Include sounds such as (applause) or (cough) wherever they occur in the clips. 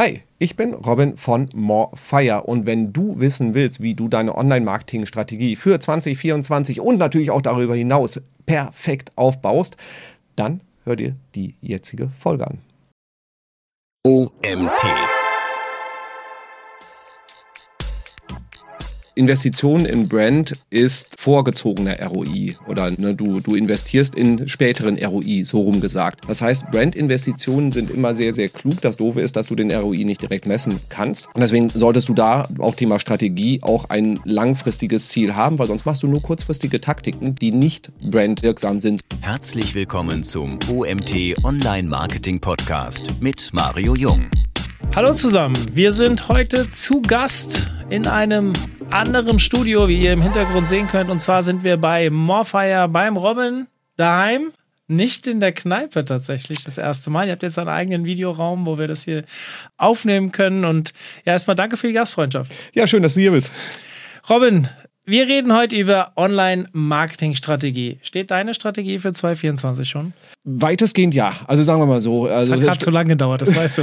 Hi, ich bin Robin von Morefire und wenn du wissen willst, wie du deine Online-Marketing-Strategie für 2024 und natürlich auch darüber hinaus perfekt aufbaust, dann hör dir die jetzige Folge an. OMT Investition in Brand ist vorgezogener ROI oder ne, du, du investierst in späteren ROI, so rum gesagt. Das heißt, Brand-Investitionen sind immer sehr, sehr klug. Das Doofe ist, dass du den ROI nicht direkt messen kannst. Und deswegen solltest du da auch Thema Strategie auch ein langfristiges Ziel haben, weil sonst machst du nur kurzfristige Taktiken, die nicht brandwirksam sind. Herzlich willkommen zum OMT Online Marketing Podcast mit Mario Jung. Hallo zusammen, wir sind heute zu Gast in einem anderen Studio, wie ihr im Hintergrund sehen könnt. Und zwar sind wir bei Morfire beim Robin daheim. Nicht in der Kneipe tatsächlich das erste Mal. Ihr habt jetzt einen eigenen Videoraum, wo wir das hier aufnehmen können. Und ja, erstmal danke für die Gastfreundschaft. Ja, schön, dass du hier bist. Robin, wir reden heute über Online-Marketing-Strategie. Steht deine Strategie für 2024 schon? Weitestgehend ja. Also sagen wir mal so. Also das hat gerade zu lange gedauert, das weißt du.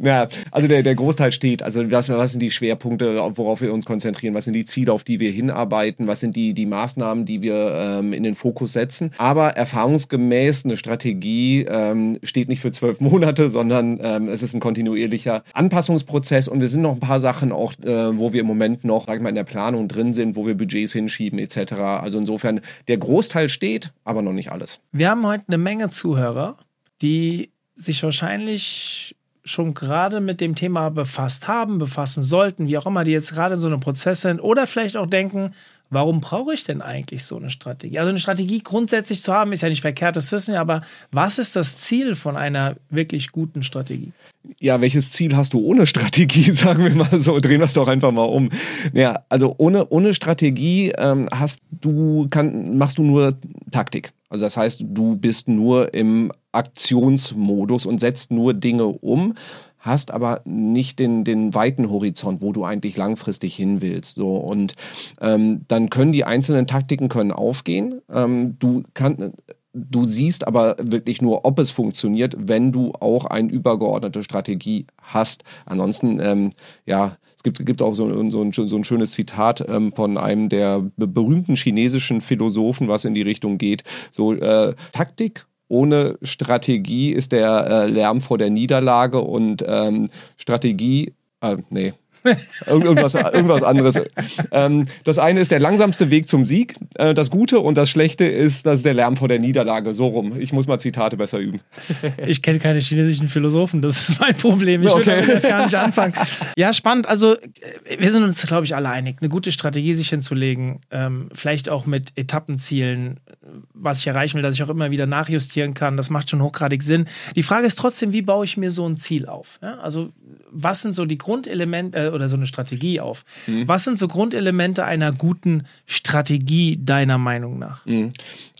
(laughs) ja, also der, der Großteil steht. Also was, was sind die Schwerpunkte, worauf wir uns konzentrieren? Was sind die Ziele, auf die wir hinarbeiten? Was sind die, die Maßnahmen, die wir ähm, in den Fokus setzen? Aber erfahrungsgemäß eine Strategie ähm, steht nicht für zwölf Monate, sondern ähm, es ist ein kontinuierlicher Anpassungsprozess und wir sind noch ein paar Sachen auch, äh, wo wir im Moment noch, sag ich mal, in der Planung drin sind, wo wir Budgets hinschieben etc. Also insofern, der Großteil steht, aber noch nicht alles alles. Wir haben heute eine Menge Zuhörer, die sich wahrscheinlich schon gerade mit dem Thema befasst haben, befassen sollten, wie auch immer, die jetzt gerade in so einem Prozess sind oder vielleicht auch denken, warum brauche ich denn eigentlich so eine Strategie? Also eine Strategie grundsätzlich zu haben, ist ja nicht verkehrt, das wissen wir, aber was ist das Ziel von einer wirklich guten Strategie? Ja, welches Ziel hast du ohne Strategie, (laughs) sagen wir mal so, drehen wir es doch einfach mal um. Ja, also ohne, ohne Strategie ähm, hast du, kann, machst du nur Taktik. Also das heißt, du bist nur im Aktionsmodus und setzt nur Dinge um, hast aber nicht den, den weiten Horizont, wo du eigentlich langfristig hin willst. So und ähm, dann können die einzelnen Taktiken können aufgehen. Ähm, du kannst Du siehst aber wirklich nur, ob es funktioniert, wenn du auch eine übergeordnete Strategie hast. Ansonsten, ähm, ja, es gibt, gibt auch so, so, ein, so ein schönes Zitat ähm, von einem der berühmten chinesischen Philosophen, was in die Richtung geht. So, äh, Taktik ohne Strategie ist der äh, Lärm vor der Niederlage und ähm, Strategie, äh, nee, (laughs) irgendwas, irgendwas anderes. Ähm, das eine ist der langsamste Weg zum Sieg, äh, das Gute, und das Schlechte ist, das ist der Lärm vor der Niederlage. So rum. Ich muss mal Zitate besser üben. (laughs) Ich kenne keine chinesischen Philosophen, das ist mein Problem. Ich okay. will das gar nicht anfangen. (laughs) Ja, spannend. Also, wir sind uns, glaube ich, alle einig, eine gute Strategie sich hinzulegen, ähm, vielleicht auch mit Etappenzielen, was ich erreichen will, dass ich auch immer wieder nachjustieren kann. Das macht schon hochgradig Sinn. Die Frage ist trotzdem, wie baue ich mir so ein Ziel auf? Ja, also, was sind so die Grundelemente äh, oder so eine Strategie auf? Mhm. Was sind so Grundelemente einer guten Strategie deiner Meinung nach? Mhm.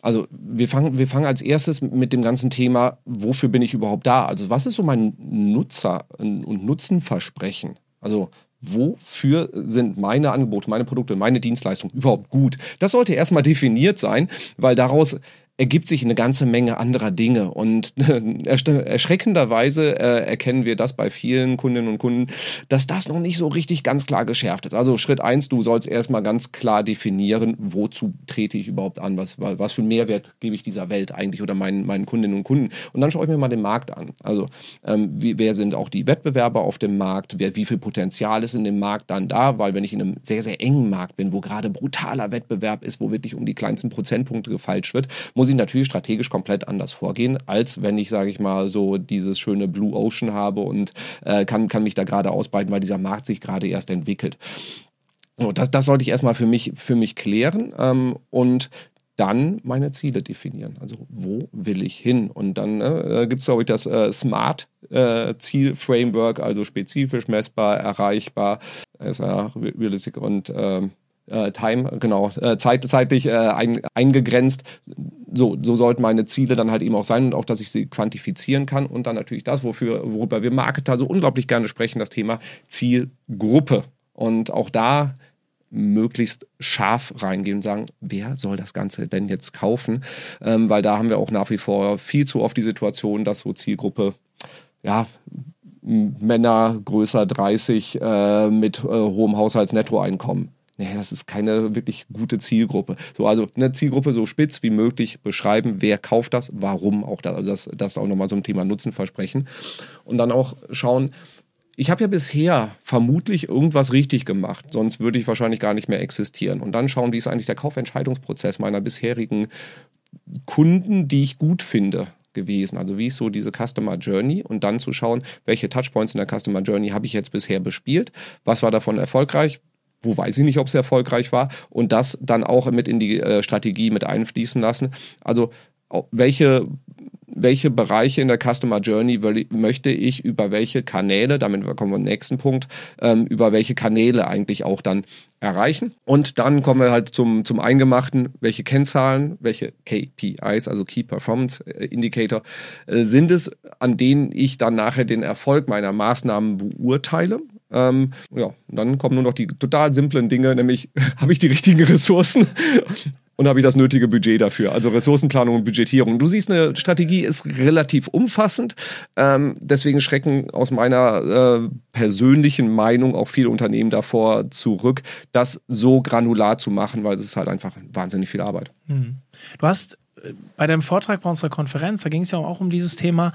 Also wir fangen, wir fangen als erstes mit dem ganzen Thema, wofür bin ich überhaupt da? Also was ist so mein Nutzer- und Nutzenversprechen? Also wofür sind meine Angebote, meine Produkte, meine Dienstleistungen überhaupt gut? Das sollte erstmal definiert sein, weil daraus ergibt sich eine ganze Menge anderer Dinge. Und erschreckenderweise äh, erkennen wir das bei vielen Kundinnen und Kunden, dass das noch nicht so richtig ganz klar geschärft ist. Also Schritt eins, du sollst erstmal ganz klar definieren, wozu trete ich überhaupt an, was, was für Mehrwert gebe ich dieser Welt eigentlich oder meinen, meinen Kundinnen und Kunden. Und dann schaue ich mir mal den Markt an. Also ähm, wie, wer sind auch die Wettbewerber auf dem Markt, wer, wie viel Potenzial ist in dem Markt dann da, weil wenn ich in einem sehr, sehr engen Markt bin, wo gerade brutaler Wettbewerb ist, wo wirklich um die kleinsten Prozentpunkte gefeilscht wird, muss ich natürlich strategisch komplett anders vorgehen, als wenn ich, sage ich mal, so dieses schöne Blue Ocean habe und äh, kann, kann mich da gerade ausbreiten, weil dieser Markt sich gerade erst entwickelt. So, das, das sollte ich erstmal für mich, für mich klären ähm, und dann meine Ziele definieren. Also wo will ich hin? Und dann äh, gibt es, glaube ich, das äh, Smart-Ziel-Framework, äh, also spezifisch, messbar, erreichbar, ist ja und ähm, äh, Time, genau, äh, zeit, zeitlich äh, ein, eingegrenzt. So, so sollten meine Ziele dann halt eben auch sein und auch, dass ich sie quantifizieren kann. Und dann natürlich das, wofür, worüber wir Marketer so unglaublich gerne sprechen, das Thema Zielgruppe. Und auch da möglichst scharf reingehen und sagen, wer soll das Ganze denn jetzt kaufen? Ähm, weil da haben wir auch nach wie vor viel zu oft die Situation, dass so Zielgruppe ja Männer größer 30 äh, mit äh, hohem Haushaltsnettoeinkommen. Nee, das ist keine wirklich gute Zielgruppe. So, also eine Zielgruppe so spitz wie möglich beschreiben, wer kauft das, warum auch das. Also das, das auch nochmal so ein Thema Nutzenversprechen. Und dann auch schauen, ich habe ja bisher vermutlich irgendwas richtig gemacht, sonst würde ich wahrscheinlich gar nicht mehr existieren. Und dann schauen, wie ist eigentlich der Kaufentscheidungsprozess meiner bisherigen Kunden, die ich gut finde gewesen. Also wie ist so diese Customer Journey und dann zu schauen, welche Touchpoints in der Customer Journey habe ich jetzt bisher bespielt, was war davon erfolgreich, wo weiß ich nicht, ob es erfolgreich war und das dann auch mit in die äh, Strategie mit einfließen lassen. Also welche, welche Bereiche in der Customer Journey möchte ich über welche Kanäle, damit kommen wir zum nächsten Punkt, ähm, über welche Kanäle eigentlich auch dann erreichen. Und dann kommen wir halt zum, zum Eingemachten, welche Kennzahlen, welche KPIs, also Key Performance Indicator, äh, sind es, an denen ich dann nachher den Erfolg meiner Maßnahmen beurteile. Ähm, ja, dann kommen nur noch die total simplen Dinge, nämlich (laughs) habe ich die richtigen Ressourcen (laughs) und habe ich das nötige Budget dafür. Also Ressourcenplanung und Budgetierung. Du siehst, eine Strategie ist relativ umfassend. Ähm, deswegen schrecken aus meiner äh, persönlichen Meinung auch viele Unternehmen davor zurück, das so granular zu machen, weil es ist halt einfach wahnsinnig viel Arbeit. Mhm. Du hast äh, bei deinem Vortrag bei unserer Konferenz, da ging es ja auch um dieses Thema,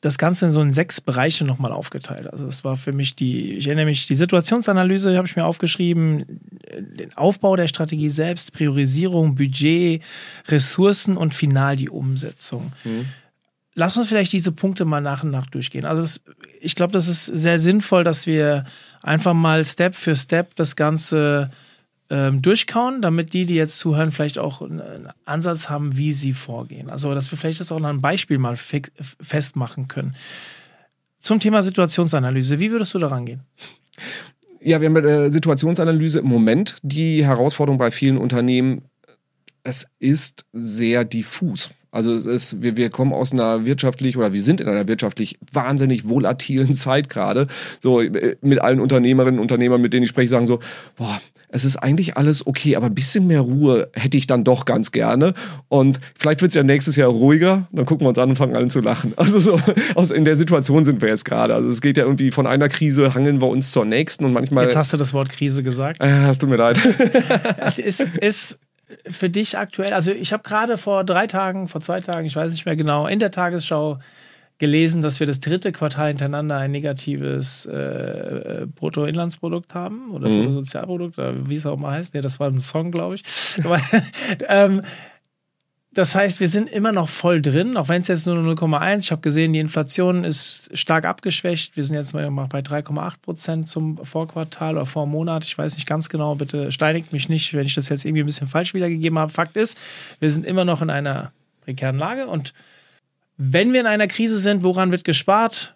das Ganze in so in sechs Bereiche nochmal aufgeteilt. Also es war für mich die, ich erinnere mich, die Situationsanalyse habe ich mir aufgeschrieben, den Aufbau der Strategie selbst, Priorisierung, Budget, Ressourcen und final die Umsetzung. Mhm. Lass uns vielleicht diese Punkte mal nach und nach durchgehen. Also das, ich glaube, das ist sehr sinnvoll, dass wir einfach mal Step für Step das Ganze ähm, durchkauen, damit die, die jetzt zuhören, vielleicht auch einen Ansatz haben, wie sie vorgehen. Also, dass wir vielleicht das auch an einem Beispiel mal festmachen können. Zum Thema Situationsanalyse, wie würdest du da rangehen? Ja, wir haben bei der Situationsanalyse im Moment die Herausforderung bei vielen Unternehmen, es ist sehr diffus. Also ist, wir, wir kommen aus einer wirtschaftlich oder wir sind in einer wirtschaftlich wahnsinnig volatilen (laughs) Zeit gerade. So äh, mit allen Unternehmerinnen und Unternehmern, mit denen ich spreche, sagen so, boah, es ist eigentlich alles okay, aber ein bisschen mehr Ruhe hätte ich dann doch ganz gerne. Und vielleicht wird es ja nächstes Jahr ruhiger, dann gucken wir uns an und fangen an zu lachen. (laughs) Also so, aus, in der Situation sind wir jetzt gerade. Also es geht ja irgendwie von einer Krise, hangeln wir uns zur nächsten und manchmal. Jetzt hast du das Wort Krise gesagt. Äh, hast du mir leid. (laughs) ist, ist für dich aktuell, also ich habe gerade vor drei Tagen, vor zwei Tagen, ich weiß nicht mehr genau, in der Tagesschau gelesen, dass wir das dritte Quartal hintereinander ein negatives äh, Bruttoinlandsprodukt haben oder mhm. Bruttosozialprodukt, oder wie es auch mal heißt. Nee, das war ein Song, glaube ich. Aber, (laughs) ähm, das heißt, wir sind immer noch voll drin, auch wenn es jetzt nur 0,1. Ich habe gesehen, die Inflation ist stark abgeschwächt. Wir sind jetzt mal bei 3,8 Prozent zum Vorquartal oder Vormonat. Ich weiß nicht ganz genau, bitte steinigt mich nicht, wenn ich das jetzt irgendwie ein bisschen falsch wiedergegeben habe. Fakt ist, wir sind immer noch in einer prekären Lage und wenn wir in einer Krise sind, woran wird gespart?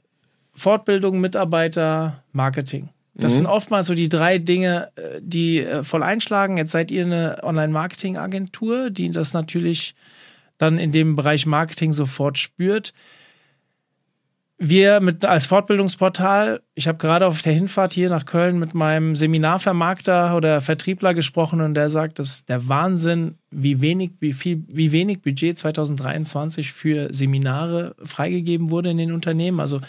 Fortbildung, Mitarbeiter, Marketing. Das mhm. sind oftmals so die drei Dinge, äh, die äh, voll einschlagen. Jetzt seid ihr eine Online-Marketing-Agentur, die das natürlich dann in dem Bereich Marketing sofort spürt wir mit als Fortbildungsportal, ich habe gerade auf der Hinfahrt hier nach Köln mit meinem Seminarvermarkter oder Vertriebler gesprochen und der sagt, dass der Wahnsinn, wie wenig, wie viel, wie wenig Budget 2023 für Seminare freigegeben wurde in den Unternehmen. Also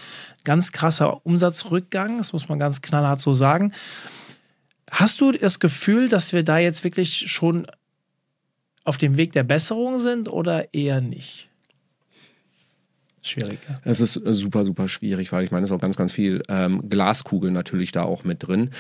ganz krasser Umsatzrückgang, das muss man ganz knallhart so sagen. Hast du das Gefühl, dass wir da jetzt wirklich schon auf dem Weg der Besserung sind oder eher nicht? Schwierig. Ja. Es ist äh, super, super schwierig, weil ich meine, es ist auch ganz, ganz viel ähm, Glaskugel natürlich da auch mit drin.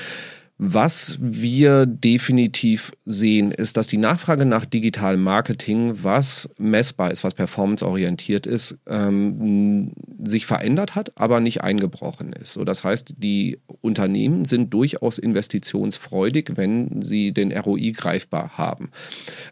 Was wir definitiv sehen, ist, dass die Nachfrage nach digitalem Marketing, was messbar ist, was performanceorientiert ist, ähm, sich verändert hat, aber nicht eingebrochen ist. So, das heißt, die Unternehmen sind durchaus investitionsfreudig, wenn sie den ROI greifbar haben.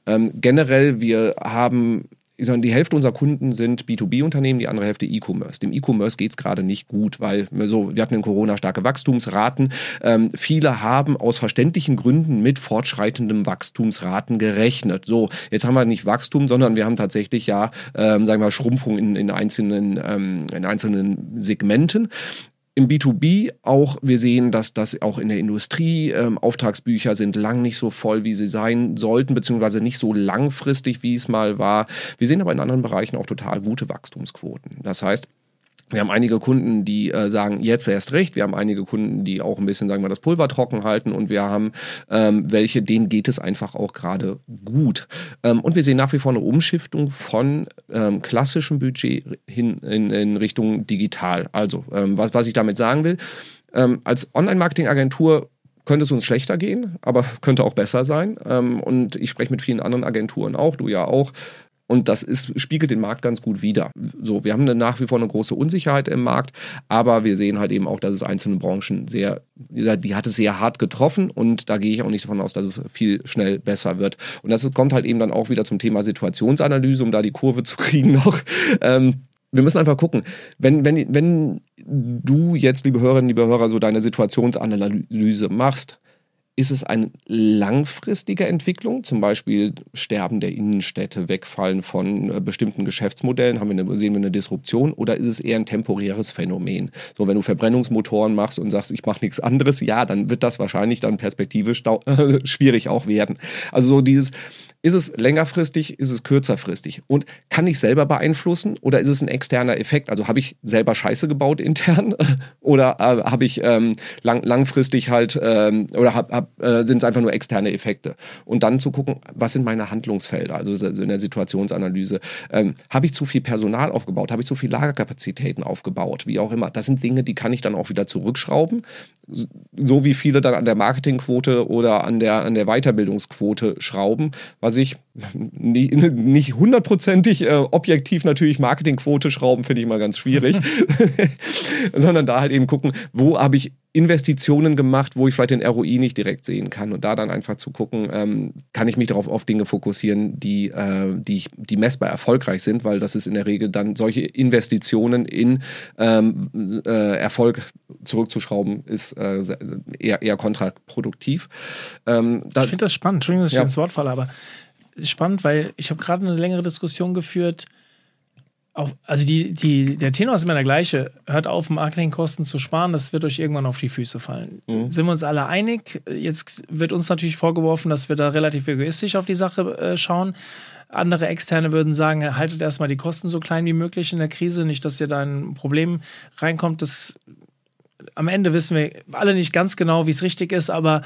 Ähm, generell, wir haben ich sage, die Hälfte unserer Kunden sind B2B-Unternehmen, die andere Hälfte E-Commerce. Dem E-Commerce geht es gerade nicht gut, weil so, wir hatten in Corona starke Wachstumsraten. Ähm, viele haben aus verständlichen Gründen mit fortschreitendem Wachstumsraten gerechnet. So, jetzt haben wir nicht Wachstum, sondern wir haben tatsächlich ja, ähm, sagen wir, Schrumpfung in, in einzelnen, ähm, in einzelnen Segmenten im B2B auch, wir sehen, dass das auch in der Industrie ähm, Auftragsbücher sind lang nicht so voll, wie sie sein sollten, beziehungsweise nicht so langfristig, wie es mal war. Wir sehen aber in anderen Bereichen auch total gute Wachstumsquoten. Das heißt, Wir haben einige Kunden, die äh, sagen, jetzt erst recht. Wir haben einige Kunden, die auch ein bisschen, sagen wir, das Pulver trocken halten. Und wir haben ähm, welche, denen geht es einfach auch gerade gut. Ähm, und wir sehen nach wie vor eine Umschiftung von ähm, klassischem Budget hin in, in Richtung digital. Also, ähm, was, was ich damit sagen will, ähm, als Online-Marketing-Agentur könnte es uns schlechter gehen, aber (laughs) könnte auch besser sein. Ähm, und ich spreche mit vielen anderen Agenturen auch, du ja auch. Und das ist, spiegelt den Markt ganz gut wider. So, wir haben nach wie vor eine große Unsicherheit im Markt, aber wir sehen halt eben auch, dass es einzelne Branchen sehr, die hat es sehr hart getroffen und da gehe ich auch nicht davon aus, dass es viel schnell besser wird. Und das kommt halt eben dann auch wieder zum Thema Situationsanalyse, um da die Kurve (laughs) zu kriegen noch. Ähm, wir müssen einfach gucken, wenn, wenn, wenn du jetzt, liebe Hörerinnen, liebe Hörer, so deine Situationsanalyse machst, ist es eine langfristige Entwicklung, zum Beispiel Sterben der Innenstädte, Wegfallen von äh, bestimmten Geschäftsmodellen, haben wir eine, sehen wir eine Disruption oder ist es eher ein temporäres Phänomen? So, wenn du Verbrennungsmotoren machst und sagst, ich mache nichts anderes, ja, dann wird das wahrscheinlich dann perspektivisch (laughs) schwierig auch werden. Also so dieses, ist es längerfristig, ist es kürzerfristig? Und kann ich selber beeinflussen oder ist es ein externer Effekt? Also habe ich selber Scheiße gebaut (laughs) intern oder äh, habe ich ähm, lang, langfristig halt ähm, oder äh, sind es einfach nur externe Effekte? Und dann zu gucken, was sind meine Handlungsfelder, also in der Situationsanalyse. Ähm, habe ich zu viel Personal aufgebaut? Habe ich zu viel Lagerkapazitäten aufgebaut? Wie auch immer. Das sind Dinge, die kann ich dann auch wieder zurückschrauben. So wie viele dann an der Marketingquote oder an der, an der Weiterbildungsquote schrauben, was ich (laughs) (laughs) nicht hundertprozentig äh, objektiv natürlich Marketingquote schrauben, finde ich mal ganz schwierig, (laughs) sondern da halt eben gucken, wo habe ich Investitionen gemacht, wo ich vielleicht den ROI nicht direkt sehen kann und da dann einfach zu gucken, ähm, kann ich mich darauf auf Dinge fokussieren, die, äh, die, die messbar erfolgreich sind, weil das ist in der Regel dann solche Investitionen in ähm, äh, Erfolg zurückzuschrauben, ist äh, eher, eher kontraproduktiv. Ähm, ich finde das spannend, Entschuldigung, dass ich ja. ins Wort falle, aber spannend, weil ich habe gerade eine längere Diskussion geführt. Auf, also die, die, der Tenor ist immer der gleiche. Hört auf, Marketingkosten zu sparen, das wird euch irgendwann auf die Füße fallen. Mhm. Sind wir uns alle einig? Jetzt wird uns natürlich vorgeworfen, dass wir da relativ egoistisch auf die Sache äh, schauen. Andere Externe würden sagen, haltet erstmal die Kosten so klein wie möglich in der Krise, nicht, dass ihr da ein Problem reinkommt. Das, am Ende wissen wir alle nicht ganz genau, wie es richtig ist, aber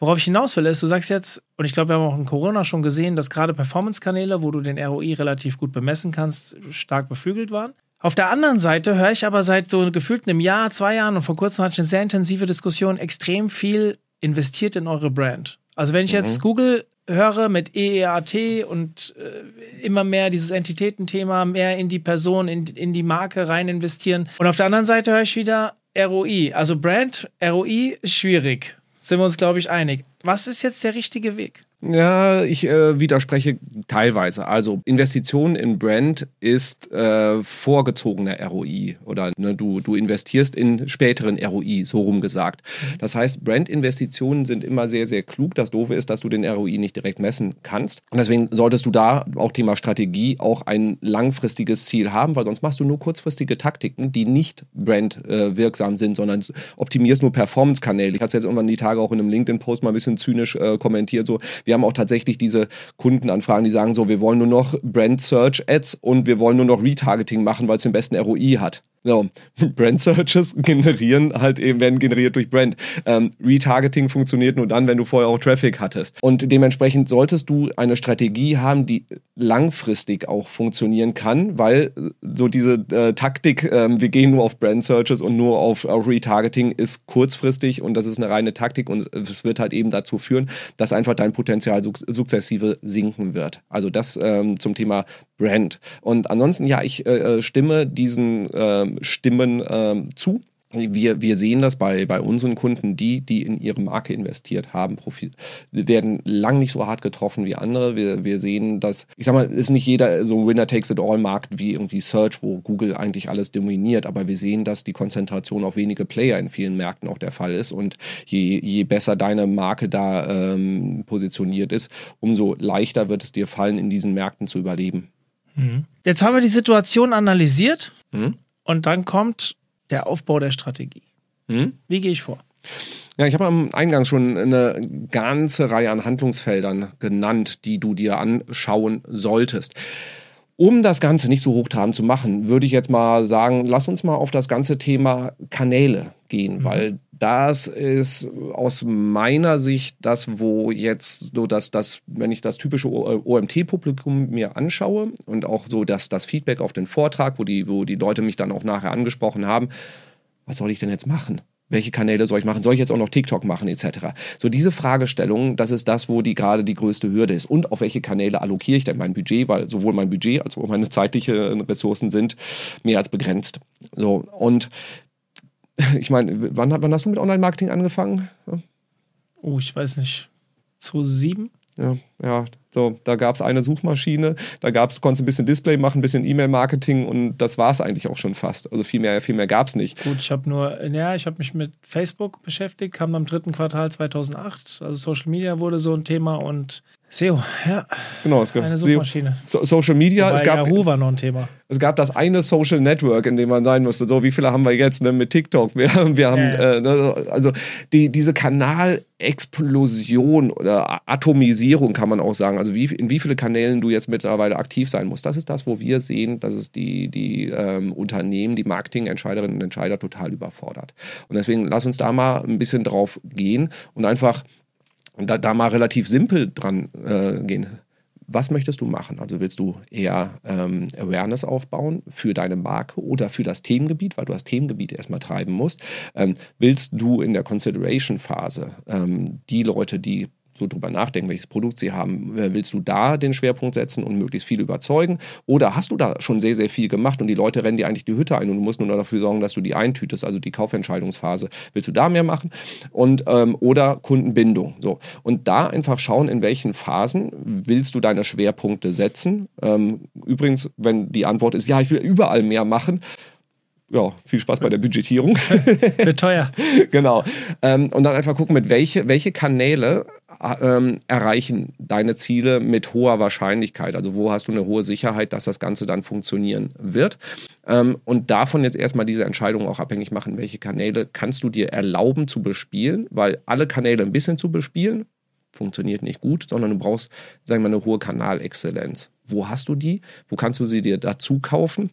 Worauf ich hinaus will, ist, du sagst jetzt, und ich glaube, wir haben auch in Corona schon gesehen, dass gerade Performance-Kanäle, wo du den ROI relativ gut bemessen kannst, stark beflügelt waren. Auf der anderen Seite höre ich aber seit so gefühlt einem Jahr, zwei Jahren und vor kurzem hatte ich eine sehr intensive Diskussion, extrem viel investiert in eure Brand. Also wenn ich jetzt mhm. Google höre mit EEAT und äh, immer mehr dieses Entitätenthema, mehr in die Person, in, in die Marke rein investieren. Und auf der anderen Seite höre ich wieder ROI. Also Brand, ROI, schwierig sind wir uns, glaube ich, einig. Was ist jetzt der richtige Weg? Ja, ich äh, widerspreche teilweise. Also Investition in Brand ist äh, vorgezogener ROI oder ne, du, du investierst in späteren ROI, so rum gesagt. Das heißt, Brand-Investitionen sind immer sehr, sehr klug. Das Doofe ist, dass du den ROI nicht direkt messen kannst. Und deswegen solltest du da auch Thema Strategie auch ein langfristiges Ziel haben, weil sonst machst du nur kurzfristige Taktiken, die nicht brandwirksam äh, sind, sondern optimierst nur Performance-Kanäle. Ich hatte jetzt irgendwann die Tage auch in einem LinkedIn-Post mal ein bisschen zynisch äh, kommentiert, so wir haben auch tatsächlich diese Kundenanfragen, die sagen so, wir wollen nur noch Brand Search Ads und wir wollen nur noch Retargeting machen, weil es den besten ROI hat. So, (laughs) Brand Searches generieren halt eben, werden generiert durch Brand. Ähm, Retargeting funktioniert nur dann, wenn du vorher auch Traffic hattest. Und dementsprechend solltest du eine Strategie haben, die langfristig auch funktionieren kann, weil so diese äh, Taktik, äh, wir gehen nur auf Brand Searches und nur auf, auf Retargeting ist kurzfristig und das ist eine reine Taktik und es wird halt eben dazu führen, dass einfach dein Potenzial sukzessive sinken wird. Also das ähm, zum Thema Brand. Und ansonsten, ja, ich äh, äh stimme diesen ähm, Stimmen ähm, zu. Wir, wir sehen das bei, bei unseren Kunden, die, die in ihre Marke investiert haben, Profil, werden lang nicht so hart getroffen wie andere. Wir, wir sehen, dass, ich sag mal, ist nicht jeder so ein Winner-Takes-it-all-Markt wie irgendwie Search, wo Google eigentlich alles dominiert, aber wir sehen, dass die Konzentration auf wenige Player in vielen Märkten auch der Fall ist und je, je besser deine Marke da ähm, positioniert ist, umso leichter wird es dir fallen, in diesen Märkten zu überleben. Mhm. Jetzt haben wir die Situation analysiert mhm. Und dann kommt der Aufbau der Strategie. Mhm. Wie gehe ich vor? Ja, ich habe am Eingang schon eine ganze Reihe an Handlungsfeldern genannt, die du dir anschauen solltest. Um das Ganze nicht so hochtrabend zu machen, würde ich jetzt mal sagen, lass uns mal auf das ganze Thema Kanäle gehen, mhm. weil das ist aus meiner Sicht das, wo jetzt so dass das, wenn ich das typische OMT-Publikum mir anschaue und auch so dass das Feedback auf den Vortrag, wo die, wo die Leute mich dann auch nachher angesprochen haben, was soll ich denn jetzt machen? welche Kanäle soll ich machen? Soll ich jetzt auch noch TikTok machen, etc. So diese Fragestellung, das ist das, wo die gerade die größte Hürde ist. Und auf welche Kanäle allokiere ich denn mein Budget? Weil sowohl mein Budget als auch meine zeitlichen Ressourcen sind mehr als begrenzt. So und (laughs) ich meine, wann, wann hast du mit Online-Marketing angefangen? Oh, ich weiß nicht. 2007? Ja, ja, so, da gab es eine Suchmaschine, da gab's, konntest du ein bisschen Display machen, ein bisschen E-Mail-Marketing und das war es eigentlich auch schon fast. Also viel mehr, viel mehr gab es nicht. Gut, ich habe nur, ja, ich habe mich mit Facebook beschäftigt, kam im dritten Quartal 2008. Also Social Media wurde so ein Thema und SEO, ja. Genau, es gab eine Suchmaschine. So, Social Media, Wobei es gab. Yahoo war noch ein Thema. Es gab das eine Social Network, in dem man sein musste. So, wie viele haben wir jetzt ne, mit TikTok? Wir, wir haben, äh. Äh, ne, also die, diese Kanalexplosion oder Atomisierung kann man auch sagen. Also wie, in wie viele Kanälen du jetzt mittlerweile aktiv sein musst. Das ist das, wo wir sehen, dass es die, die ähm, Unternehmen, die Marketingentscheiderinnen und Entscheider total überfordert. Und deswegen lass uns da mal ein bisschen drauf gehen und einfach da, da mal relativ simpel dran äh, gehen. Was möchtest du machen? Also willst du eher ähm, Awareness aufbauen für deine Marke oder für das Themengebiet, weil du das Themengebiet erstmal treiben musst? Ähm, willst du in der Consideration-Phase ähm, die Leute, die so drüber nachdenken, welches Produkt sie haben. Willst du da den Schwerpunkt setzen und möglichst viel überzeugen? Oder hast du da schon sehr, sehr viel gemacht und die Leute rennen dir eigentlich die Hütte ein und du musst nur dafür sorgen, dass du die eintütest, also die Kaufentscheidungsphase. Willst du da mehr machen? Und, ähm, oder Kundenbindung. So. Und da einfach schauen, in welchen Phasen willst du deine Schwerpunkte setzen. Ähm, übrigens, wenn die Antwort ist, ja, ich will überall mehr machen, ja, viel Spaß bei der Budgetierung. (laughs) Wird teuer. (laughs) genau. Ähm, und dann einfach gucken, mit welche, welche Kanäle ähm, erreichen deine Ziele mit hoher Wahrscheinlichkeit. Also wo hast du eine hohe Sicherheit, dass das Ganze dann funktionieren wird. Ähm, und davon jetzt erstmal diese Entscheidung auch abhängig machen, welche Kanäle kannst du dir erlauben zu bespielen, weil alle Kanäle ein bisschen zu bespielen, funktioniert nicht gut, sondern du brauchst, sagen wir mal, eine hohe Kanalexzellenz. Wo hast du die? Wo kannst du sie dir dazu kaufen?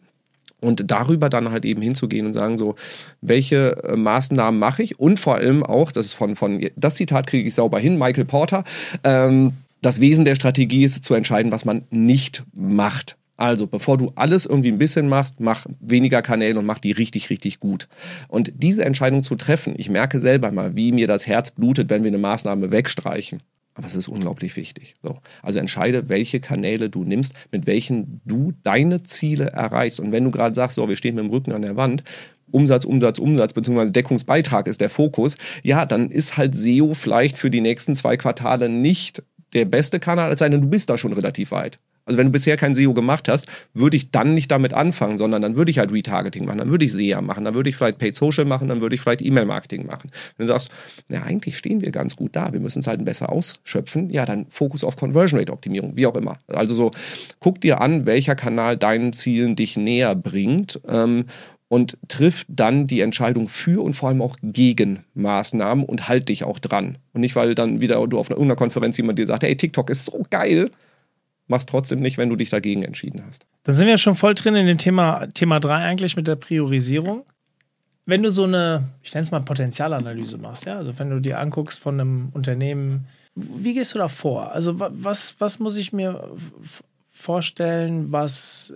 Und darüber dann halt eben hinzugehen und sagen, so, welche äh, Maßnahmen mache ich? Und vor allem auch, das ist von, von das Zitat kriege ich sauber hin, Michael Porter, ähm, das Wesen der Strategie ist zu entscheiden, was man nicht macht. Also, bevor du alles irgendwie ein bisschen machst, mach weniger Kanäle und mach die richtig, richtig gut. Und diese Entscheidung zu treffen, ich merke selber mal, wie mir das Herz blutet, wenn wir eine Maßnahme wegstreichen. Aber es ist unglaublich wichtig. So. Also entscheide, welche Kanäle du nimmst, mit welchen du deine Ziele erreichst. Und wenn du gerade sagst, so, wir stehen mit dem Rücken an der Wand, Umsatz, Umsatz, Umsatz, beziehungsweise Deckungsbeitrag ist der Fokus, ja, dann ist halt SEO vielleicht für die nächsten zwei Quartale nicht der beste Kanal, es sei denn, du bist da schon relativ weit. Also wenn du bisher kein SEO gemacht hast, würde ich dann nicht damit anfangen, sondern dann würde ich halt Retargeting machen, dann würde ich SEA machen, dann würde ich vielleicht Paid Social machen, dann würde ich vielleicht E-Mail-Marketing machen. Wenn du sagst, ja, eigentlich stehen wir ganz gut da, wir müssen es halt besser ausschöpfen, ja, dann Fokus auf Conversion Rate Optimierung, wie auch immer. Also so, guck dir an, welcher Kanal deinen Zielen dich näher bringt ähm, und triff dann die Entscheidung für und vor allem auch gegen Maßnahmen und halt dich auch dran. Und nicht, weil dann wieder du auf einer Konferenz jemand dir sagt, hey, TikTok ist so geil, mach's trotzdem nicht, wenn du dich dagegen entschieden hast. Da sind wir schon voll drin in dem Thema, Thema 3 eigentlich mit der Priorisierung. Wenn du so eine, ich nenne es mal Potenzialanalyse machst, ja, also wenn du dir anguckst von einem Unternehmen, wie gehst du da vor? Also was, was muss ich mir vorstellen, was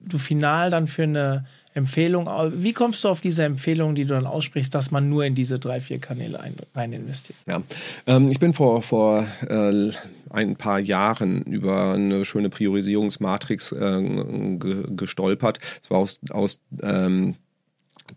du final dann für eine Empfehlung, wie kommst du auf diese Empfehlung, die du dann aussprichst, dass man nur in diese drei, vier Kanäle ein, rein investiert? Ja, ähm, ich bin vor, vor äh, ein paar Jahren über eine schöne Priorisierungsmatrix äh, gestolpert. Es war aus, aus ähm,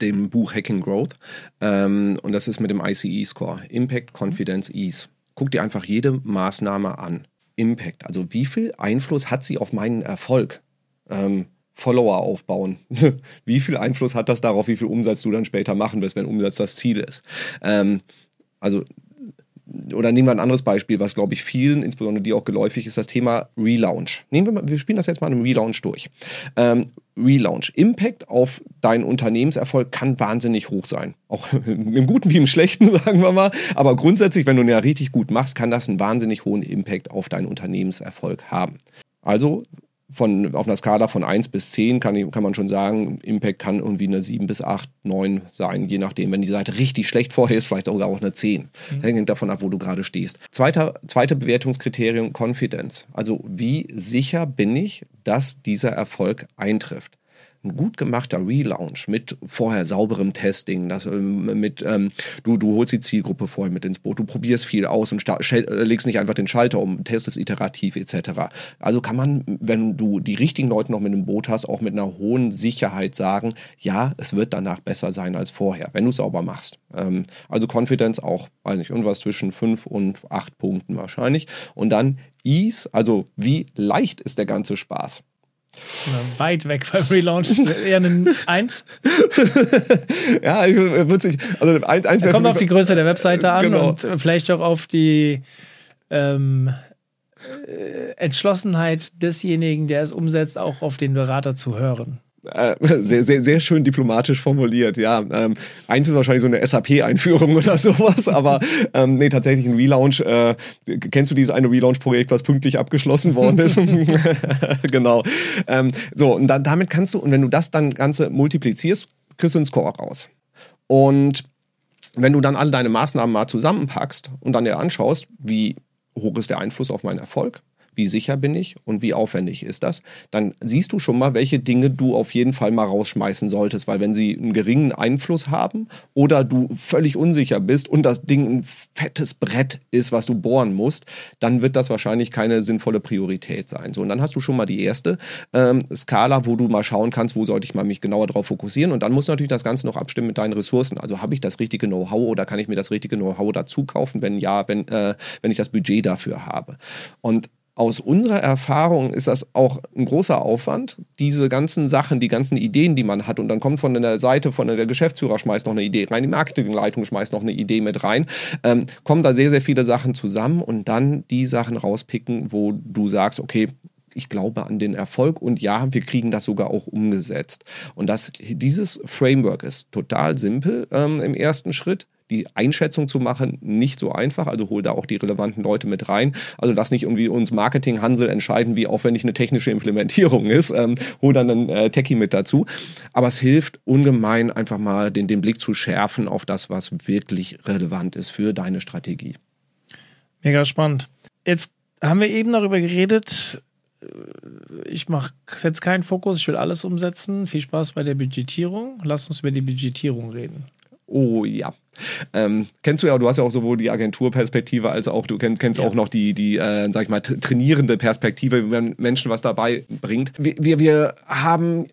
dem Buch Hacking Growth ähm, und das ist mit dem ICE-Score, Impact, Confidence, Ease. Guck dir einfach jede Maßnahme an. Impact, also wie viel Einfluss hat sie auf meinen Erfolg? Ähm, Follower aufbauen. (laughs) wie viel Einfluss hat das darauf, wie viel Umsatz du dann später machen wirst, wenn Umsatz das Ziel ist? Ähm, also oder nehmen wir ein anderes Beispiel, was glaube ich vielen, insbesondere die auch geläufig ist, das Thema Relaunch. Nehmen wir mal, wir spielen das jetzt mal einem Relaunch durch. Ähm, Relaunch. Impact auf deinen Unternehmenserfolg kann wahnsinnig hoch sein. Auch (laughs) im Guten wie im Schlechten, (laughs) sagen wir mal. Aber grundsätzlich, wenn du ihn ja richtig gut machst, kann das einen wahnsinnig hohen Impact auf deinen Unternehmenserfolg haben. Also von, auf einer Skala von 1 bis 10 kann, kann man schon sagen, Impact kann irgendwie eine 7 bis 8, 9 sein, je nachdem. Wenn die Seite richtig schlecht vorher ist, vielleicht sogar auch eine 10. Mhm. Das hängt davon ab, wo du gerade stehst. Zweiter, zweite Bewertungskriterium, Confidence. Also wie sicher bin ich, dass dieser Erfolg eintrifft? Ein gut gemachter Relaunch mit vorher sauberem Testing, das, ähm, mit, ähm, du, du holst die Zielgruppe vorher mit ins Boot, du probierst viel aus und äh, legst nicht einfach den Schalter um, testest iterativ etc. Also kann man, wenn du die richtigen Leute noch mit im Boot hast, auch mit einer hohen Sicherheit sagen, ja, es wird danach besser sein als vorher, wenn du es sauber machst. Ähm, also Confidence auch, weiß nicht, irgendwas zwischen 5 und 8 Punkten wahrscheinlich. Und dann Ease, also wie leicht ist der ganze Spaß. Weit weg beim Relaunch. Eher ein 1. (laughs) ja, wird sich. Also eins, eins kommt auf die Größe der Webseite an genau. und vielleicht auch auf die ähm, äh, Entschlossenheit desjenigen, der es umsetzt, auch auf den Berater zu hören. Äh, (laughs) sehr, sehr, sehr schön diplomatisch formuliert, ja. Ähm, eins ist wahrscheinlich so eine SAP-Einführung (laughs) oder sowas, aber ähm, nee, tatsächlich ein Relaunch. Äh, kennst du dieses eine Relaunch-Projekt, was pünktlich abgeschlossen worden ist? (laughs) genau. Ähm, so, und dann, damit kannst du, und wenn du das dann Ganze multiplizierst, kriegst du einen Score raus. Und wenn du dann alle deine Maßnahmen mal zusammenpackst und dann dir anschaust, wie hoch ist der Einfluss auf meinen Erfolg, wie sicher bin ich und wie aufwendig ist das, dann siehst du schon mal, welche Dinge du auf jeden Fall mal rausschmeißen solltest, weil wenn sie einen geringen Einfluss haben oder du völlig unsicher bist und das Ding ein fettes Brett ist, was du bohren musst, dann wird das wahrscheinlich keine sinnvolle Priorität sein. So, und dann hast du schon mal die erste ähm, Skala, wo du mal schauen kannst, wo sollte ich mal mich genauer darauf fokussieren und dann musst du natürlich das Ganze noch abstimmen mit deinen Ressourcen. Also habe ich das richtige Know-how oder kann ich mir das richtige Know-how dazu kaufen, wenn ja, wenn, äh, wenn ich das Budget dafür habe. Und aus unserer Erfahrung ist das auch ein großer Aufwand, diese ganzen Sachen, die ganzen Ideen, die man hat. Und dann kommt von der Seite, von der Geschäftsführer schmeißt noch eine Idee rein, die Marketingleitung schmeißt noch eine Idee mit rein. Ähm, kommen da sehr, sehr viele Sachen zusammen und dann die Sachen rauspicken, wo du sagst, okay, ich glaube an den Erfolg und ja, wir kriegen das sogar auch umgesetzt. Und das, dieses Framework ist total simpel ähm, im ersten Schritt die Einschätzung zu machen, nicht so einfach. Also hol da auch die relevanten Leute mit rein. Also lass nicht irgendwie uns Marketing, Hansel entscheiden, wie aufwendig eine technische Implementierung (laughs) ist. Ähm, hol dann einen äh, Techie mit dazu. Aber es hilft ungemein, einfach mal den, den Blick zu schärfen auf das, was wirklich relevant ist für deine Strategie. Mega spannend. Jetzt haben wir eben darüber geredet, äh, ich setze keinen Fokus, ich will alles umsetzen. Viel Spaß bei der Budgetierung. Lass uns über die Budgetierung reden. Oh ja. Ähm, kennst du ja, du hast ja auch sowohl die Agenturperspektive als auch, du kennst, kennst ja. auch noch die, die äh, sag ich mal, trainierende Perspektive, wenn Menschen was dabei bringt. Wir, wir, wir haben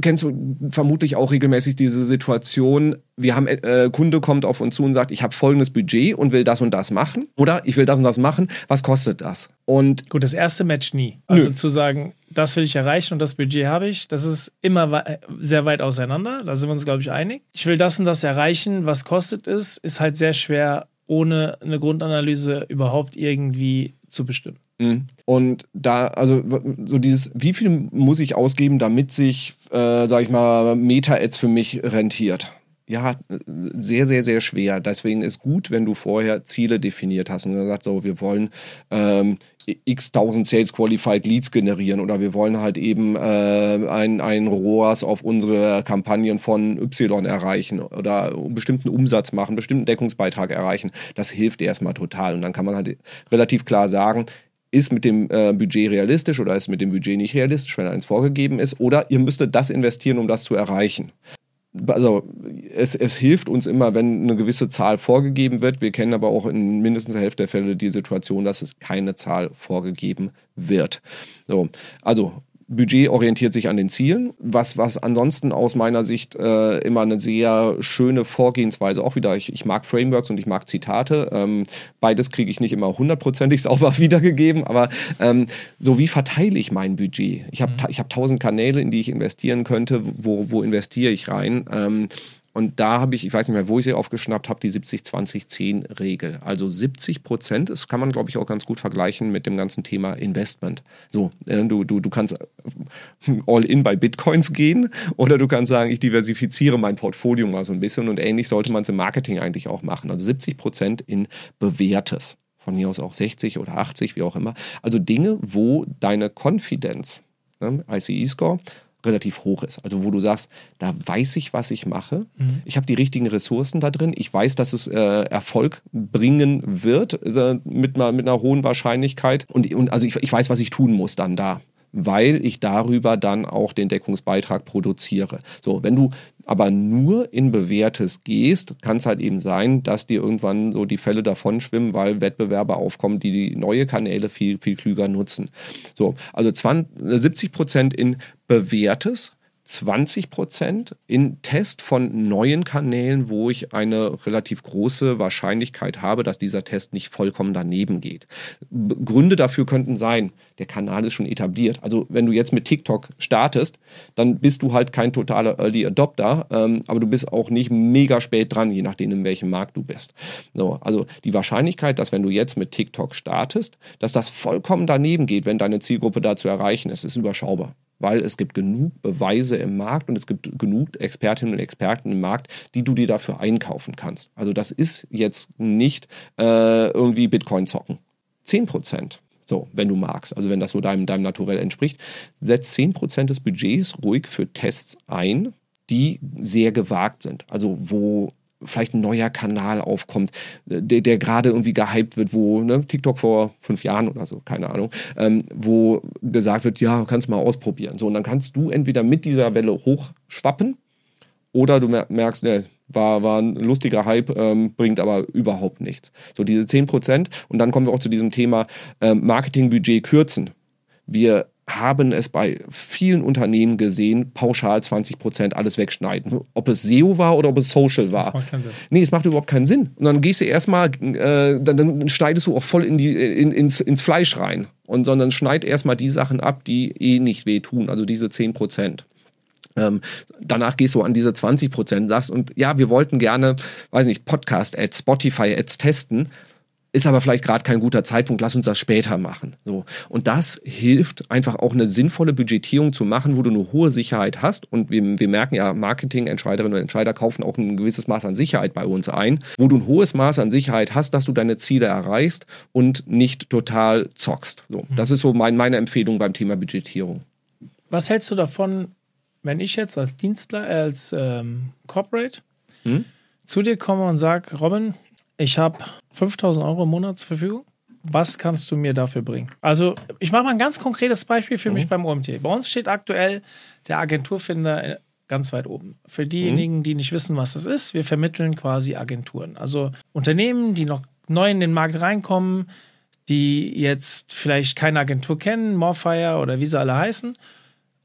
kennst du vermutlich auch regelmäßig diese Situation, wir haben äh, Kunde kommt auf uns zu und sagt, ich habe folgendes Budget und will das und das machen oder ich will das und das machen, was kostet das? Und gut, das erste Match nie. Also nö. zu sagen, das will ich erreichen und das Budget habe ich, das ist immer sehr weit auseinander, da sind wir uns glaube ich einig. Ich will das und das erreichen, was kostet es, ist halt sehr schwer ohne eine Grundanalyse überhaupt irgendwie zu bestimmen. Mhm. Und da, also so dieses, wie viel muss ich ausgeben, damit sich, äh, sag ich mal, Meta-Ads für mich rentiert? Ja, sehr, sehr, sehr schwer. Deswegen ist gut, wenn du vorher Ziele definiert hast und gesagt, so, wir wollen ähm, x tausend Sales Qualified Leads generieren oder wir wollen halt eben äh, ein, ein ROAS auf unsere Kampagnen von Y erreichen oder bestimmten Umsatz machen, bestimmten Deckungsbeitrag erreichen. Das hilft erstmal total. Und dann kann man halt relativ klar sagen, ist mit dem äh, Budget realistisch oder ist mit dem Budget nicht realistisch, wenn eins vorgegeben ist, oder ihr müsstet das investieren, um das zu erreichen. Also es, es hilft uns immer, wenn eine gewisse Zahl vorgegeben wird. Wir kennen aber auch in mindestens der Hälfte der Fälle die Situation, dass es keine Zahl vorgegeben wird. So, also Budget orientiert sich an den Zielen, was, was ansonsten aus meiner Sicht äh, immer eine sehr schöne Vorgehensweise auch wieder. Ich, ich mag Frameworks und ich mag Zitate. Ähm, beides kriege ich nicht immer hundertprozentig (laughs) sauber wiedergegeben, aber ähm, so wie verteile ich mein Budget? Ich habe mhm. ich hab tausend Kanäle, in die ich investieren könnte. Wo, wo investiere ich rein? Ähm, und da habe ich, ich weiß nicht mehr, wo ich sie aufgeschnappt habe, die 70-20-10-Regel. Also 70 Prozent, das kann man, glaube ich, auch ganz gut vergleichen mit dem ganzen Thema Investment. So, äh, du, du, du kannst all in bei Bitcoins gehen oder du kannst sagen, ich diversifiziere mein Portfolio mal so ein bisschen und ähnlich sollte man es im Marketing eigentlich auch machen. Also 70 Prozent in bewährtes. Von mir aus auch 60 oder 80, wie auch immer. Also Dinge, wo deine Konfidenz ne, ICE-Score, relativ hoch ist. Also wo du sagst, da weiß ich, was ich mache. Mhm. Ich habe die richtigen Ressourcen da drin. Ich weiß, dass es äh, Erfolg bringen wird äh, mit, einer, mit einer hohen Wahrscheinlichkeit. Und, und also ich, ich weiß, was ich tun muss dann da weil ich darüber dann auch den Deckungsbeitrag produziere. So, wenn du aber nur in Bewährtes gehst, kann es halt eben sein, dass dir irgendwann so die Fälle davon schwimmen, weil Wettbewerber aufkommen, die die neue Kanäle viel, viel klüger nutzen. So, also 20, 70 Prozent in Bewährtes 20 Prozent in Test von neuen Kanälen, wo ich eine relativ große Wahrscheinlichkeit habe, dass dieser Test nicht vollkommen daneben geht. Gründe dafür könnten sein, der Kanal ist schon etabliert. Also wenn du jetzt mit TikTok startest, dann bist du halt kein totaler Early Adopter, ähm, aber du bist auch nicht mega spät dran, je nachdem, in welchem Markt du bist. So, also die Wahrscheinlichkeit, dass wenn du jetzt mit TikTok startest, dass das vollkommen daneben geht, wenn deine Zielgruppe da zu erreichen ist, ist überschaubar weil es gibt genug Beweise im Markt und es gibt genug Expertinnen und Experten im Markt, die du dir dafür einkaufen kannst. Also das ist jetzt nicht äh, irgendwie Bitcoin zocken. 10 Prozent. So, wenn du magst, also wenn das so deinem, deinem Naturell entspricht, setz 10% des Budgets ruhig für Tests ein, die sehr gewagt sind. Also wo vielleicht ein neuer Kanal aufkommt, der, der gerade irgendwie gehypt wird, wo ne, TikTok vor fünf Jahren oder so, keine Ahnung, ähm, wo gesagt wird, ja, kannst mal ausprobieren. So, und dann kannst du entweder mit dieser Welle hochschwappen oder du merkst, ne, war, war ein lustiger Hype, ähm, bringt aber überhaupt nichts. So diese 10 Prozent. Und dann kommen wir auch zu diesem Thema ähm, Marketingbudget kürzen. Wir haben es bei vielen Unternehmen gesehen, pauschal 20 Prozent alles wegschneiden. Ob es SEO war oder ob es Social war. Das macht keinen Sinn. Nee, es macht überhaupt keinen Sinn. Und dann gehst du erstmal, äh, dann, dann schneidest du auch voll in die, in, ins, ins Fleisch rein. Und sondern schneid erstmal die Sachen ab, die eh nicht wehtun, also diese 10 Prozent. Ähm, danach gehst du an diese 20 Prozent, sagst und ja, wir wollten gerne, weiß nicht, Podcast-Ads, Spotify-Ads testen ist aber vielleicht gerade kein guter Zeitpunkt, lass uns das später machen. So. Und das hilft einfach auch eine sinnvolle Budgetierung zu machen, wo du eine hohe Sicherheit hast. Und wir, wir merken ja, Marketing-Entscheiderinnen und Entscheider kaufen auch ein gewisses Maß an Sicherheit bei uns ein, wo du ein hohes Maß an Sicherheit hast, dass du deine Ziele erreichst und nicht total zockst. So. Mhm. Das ist so mein, meine Empfehlung beim Thema Budgetierung. Was hältst du davon, wenn ich jetzt als Dienstler, als ähm, Corporate hm? zu dir komme und sage, Robin, ich habe 5000 Euro im Monat zur Verfügung. Was kannst du mir dafür bringen? Also, ich mache mal ein ganz konkretes Beispiel für mhm. mich beim OMT. Bei uns steht aktuell der Agenturfinder ganz weit oben. Für diejenigen, mhm. die nicht wissen, was das ist, wir vermitteln quasi Agenturen. Also Unternehmen, die noch neu in den Markt reinkommen, die jetzt vielleicht keine Agentur kennen, Morfire oder wie sie alle heißen,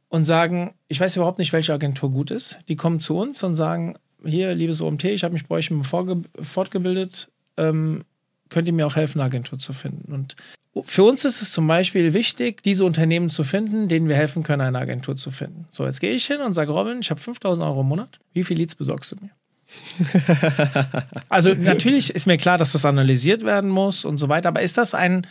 und sagen, ich weiß überhaupt nicht, welche Agentur gut ist. Die kommen zu uns und sagen, hier, liebes OMT, ich habe mich bei euch fortgebildet, ähm, könnt ihr mir auch helfen, eine Agentur zu finden. Und für uns ist es zum Beispiel wichtig, diese Unternehmen zu finden, denen wir helfen können, eine Agentur zu finden. So, jetzt gehe ich hin und sage, Robin, ich habe 5000 Euro im Monat. Wie viele Leads besorgst du mir? (laughs) also natürlich ist mir klar, dass das analysiert werden muss und so weiter, aber ist das ein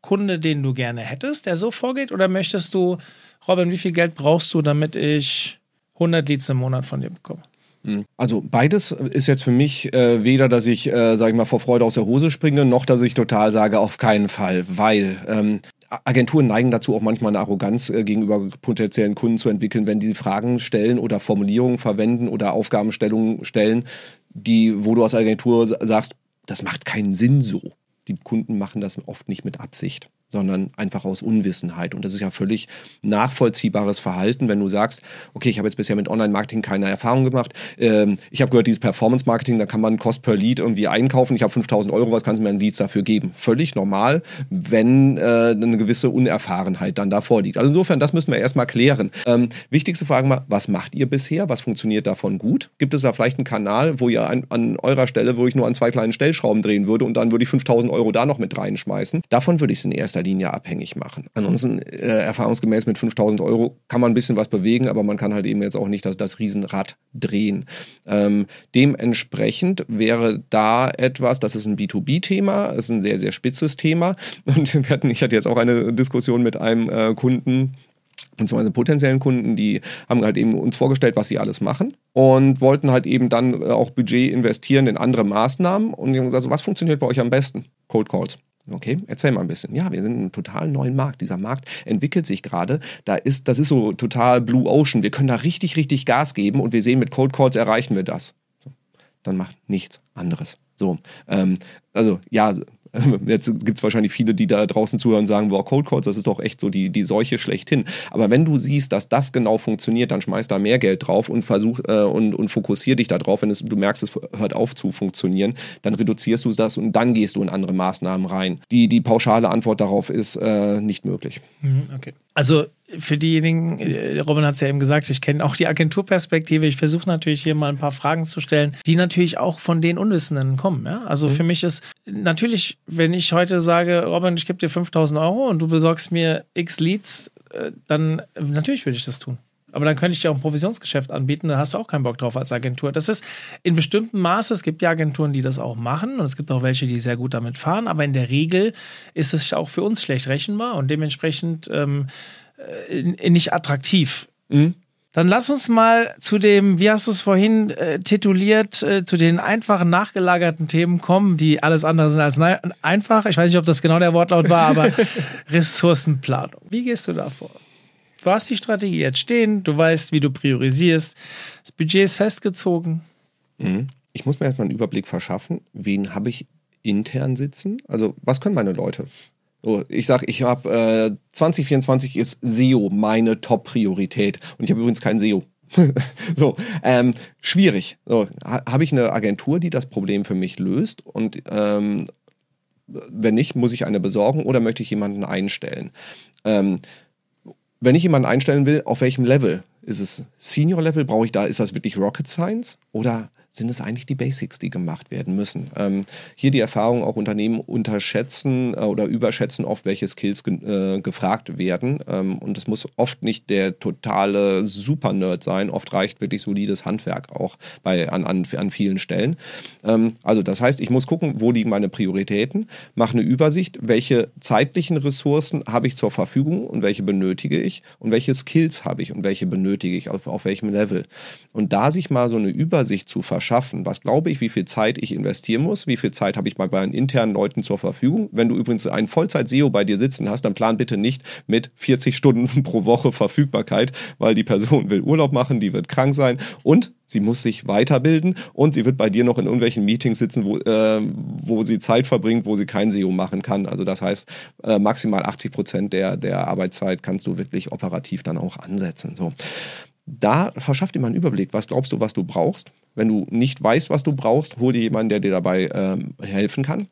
Kunde, den du gerne hättest, der so vorgeht? Oder möchtest du, Robin, wie viel Geld brauchst du, damit ich 100 Leads im Monat von dir bekomme? Hm. Also beides ist jetzt für mich äh, weder, dass ich, äh, sage ich mal, vor Freude aus der Hose springe, noch dass ich total sage, auf keinen Fall, weil ähm, Agenturen neigen dazu auch manchmal eine Arroganz äh, gegenüber potenziellen Kunden zu entwickeln, wenn die Fragen stellen oder Formulierungen verwenden oder Aufgabenstellungen stellen, die, wo du als Agentur sagst, das macht keinen Sinn so. Die Kunden machen das oft nicht mit Absicht sondern einfach aus Unwissenheit. Und das ist ja völlig nachvollziehbares Verhalten, wenn du sagst, okay, ich habe jetzt bisher mit Online-Marketing keine Erfahrung gemacht. Ähm, ich habe gehört, dieses Performance-Marketing, da kann man Cost per Lead irgendwie einkaufen. Ich habe 5000 Euro, was kannst du mir an Leads dafür geben? Völlig normal, wenn äh, eine gewisse Unerfahrenheit dann da vorliegt. Also insofern, das müssen wir erstmal klären. Ähm, wichtigste Frage mal, was macht ihr bisher? Was funktioniert davon gut? Gibt es da vielleicht einen Kanal, wo ihr an, an eurer Stelle, wo ich nur an zwei kleinen Stellschrauben drehen würde und dann würde ich 5000 Euro da noch mit reinschmeißen? Davon würde ich es in erster erster Linie abhängig machen. Ansonsten äh, erfahrungsgemäß mit 5000 Euro kann man ein bisschen was bewegen, aber man kann halt eben jetzt auch nicht das, das Riesenrad drehen. Ähm, dementsprechend wäre da etwas, das ist ein B2B-Thema, ist ein sehr, sehr spitzes Thema. Und wir hatten, ich hatte jetzt auch eine Diskussion mit einem äh, Kunden, beziehungsweise potenziellen Kunden, die haben halt eben uns vorgestellt, was sie alles machen und wollten halt eben dann äh, auch Budget investieren in andere Maßnahmen und die haben gesagt, so, was funktioniert bei euch am besten? Cold Calls. Okay, erzähl mal ein bisschen. Ja, wir sind in einem total neuen Markt. Dieser Markt entwickelt sich gerade. Da ist, das ist so total Blue Ocean. Wir können da richtig, richtig Gas geben und wir sehen, mit Cold Calls erreichen wir das. Dann macht nichts anderes. So, ähm, also ja, (laughs) Jetzt gibt es wahrscheinlich viele, die da draußen zuhören und sagen, wow, Cold Calls, das ist doch echt so die, die Seuche schlechthin. Aber wenn du siehst, dass das genau funktioniert, dann schmeiß da mehr Geld drauf und versuch äh, und, und fokussier dich da drauf. Wenn es, du merkst, es hört auf zu funktionieren, dann reduzierst du das und dann gehst du in andere Maßnahmen rein. Die, die pauschale Antwort darauf ist äh, nicht möglich. Mhm, okay. Also für diejenigen, äh, Robin hat es ja eben gesagt, ich kenne auch die Agenturperspektive. Ich versuche natürlich hier mal ein paar Fragen zu stellen, die natürlich auch von den Unwissenden kommen. Ja? Also mhm. für mich ist natürlich, wenn ich heute sage, Robin, ich gebe dir 5000 Euro und du besorgst mir x Leads, äh, dann natürlich würde ich das tun. Aber dann könnte ich dir auch ein Provisionsgeschäft anbieten, da hast du auch keinen Bock drauf als Agentur. Das ist in bestimmten Maße, es gibt ja Agenturen, die das auch machen und es gibt auch welche, die sehr gut damit fahren, aber in der Regel ist es auch für uns schlecht rechenbar und dementsprechend ähm, äh, nicht attraktiv. Mhm. Dann lass uns mal zu dem, wie hast du es vorhin äh, tituliert, äh, zu den einfachen nachgelagerten Themen kommen, die alles andere sind als einfach. Ich weiß nicht, ob das genau der Wortlaut war, aber (laughs) Ressourcenplanung. Wie gehst du da vor? Du hast die Strategie jetzt stehen, du weißt, wie du priorisierst, das Budget ist festgezogen. Mhm. Ich muss mir erstmal einen Überblick verschaffen, wen habe ich intern sitzen? Also, was können meine Leute? So, ich sage, ich habe äh, 2024 ist SEO meine Top-Priorität. Und ich habe übrigens kein SEO. (laughs) so, ähm, schwierig. So, ha, habe ich eine Agentur, die das Problem für mich löst? Und ähm, wenn nicht, muss ich eine besorgen oder möchte ich jemanden einstellen? Ähm, wenn ich jemanden einstellen will, auf welchem Level? Ist es Senior Level? Brauche ich da, ist das wirklich Rocket Science? Oder sind es eigentlich die Basics, die gemacht werden müssen. Ähm, hier die Erfahrung, auch Unternehmen unterschätzen äh, oder überschätzen oft, welche Skills ge äh, gefragt werden. Ähm, und es muss oft nicht der totale Super-Nerd sein. Oft reicht wirklich solides Handwerk auch bei, an, an, an vielen Stellen. Ähm, also das heißt, ich muss gucken, wo liegen meine Prioritäten, mache eine Übersicht, welche zeitlichen Ressourcen habe ich zur Verfügung und welche benötige ich und welche Skills habe ich und welche benötige ich, auf, auf welchem Level. Und da sich mal so eine Übersicht zu verschaffen, verschaffen. Was glaube ich, wie viel Zeit ich investieren muss? Wie viel Zeit habe ich bei meinen internen Leuten zur Verfügung? Wenn du übrigens einen Vollzeit-SEO bei dir sitzen hast, dann plan bitte nicht mit 40 Stunden (laughs) pro Woche Verfügbarkeit, weil die Person will Urlaub machen, die wird krank sein und sie muss sich weiterbilden und sie wird bei dir noch in irgendwelchen Meetings sitzen, wo, äh, wo sie Zeit verbringt, wo sie kein SEO machen kann. Also das heißt, äh, maximal 80 Prozent der, der Arbeitszeit kannst du wirklich operativ dann auch ansetzen. So da verschafft dir mal einen Überblick. Was glaubst du, was du brauchst? Wenn du nicht weißt, was du brauchst, hol dir jemanden, der dir dabei ähm, helfen kann.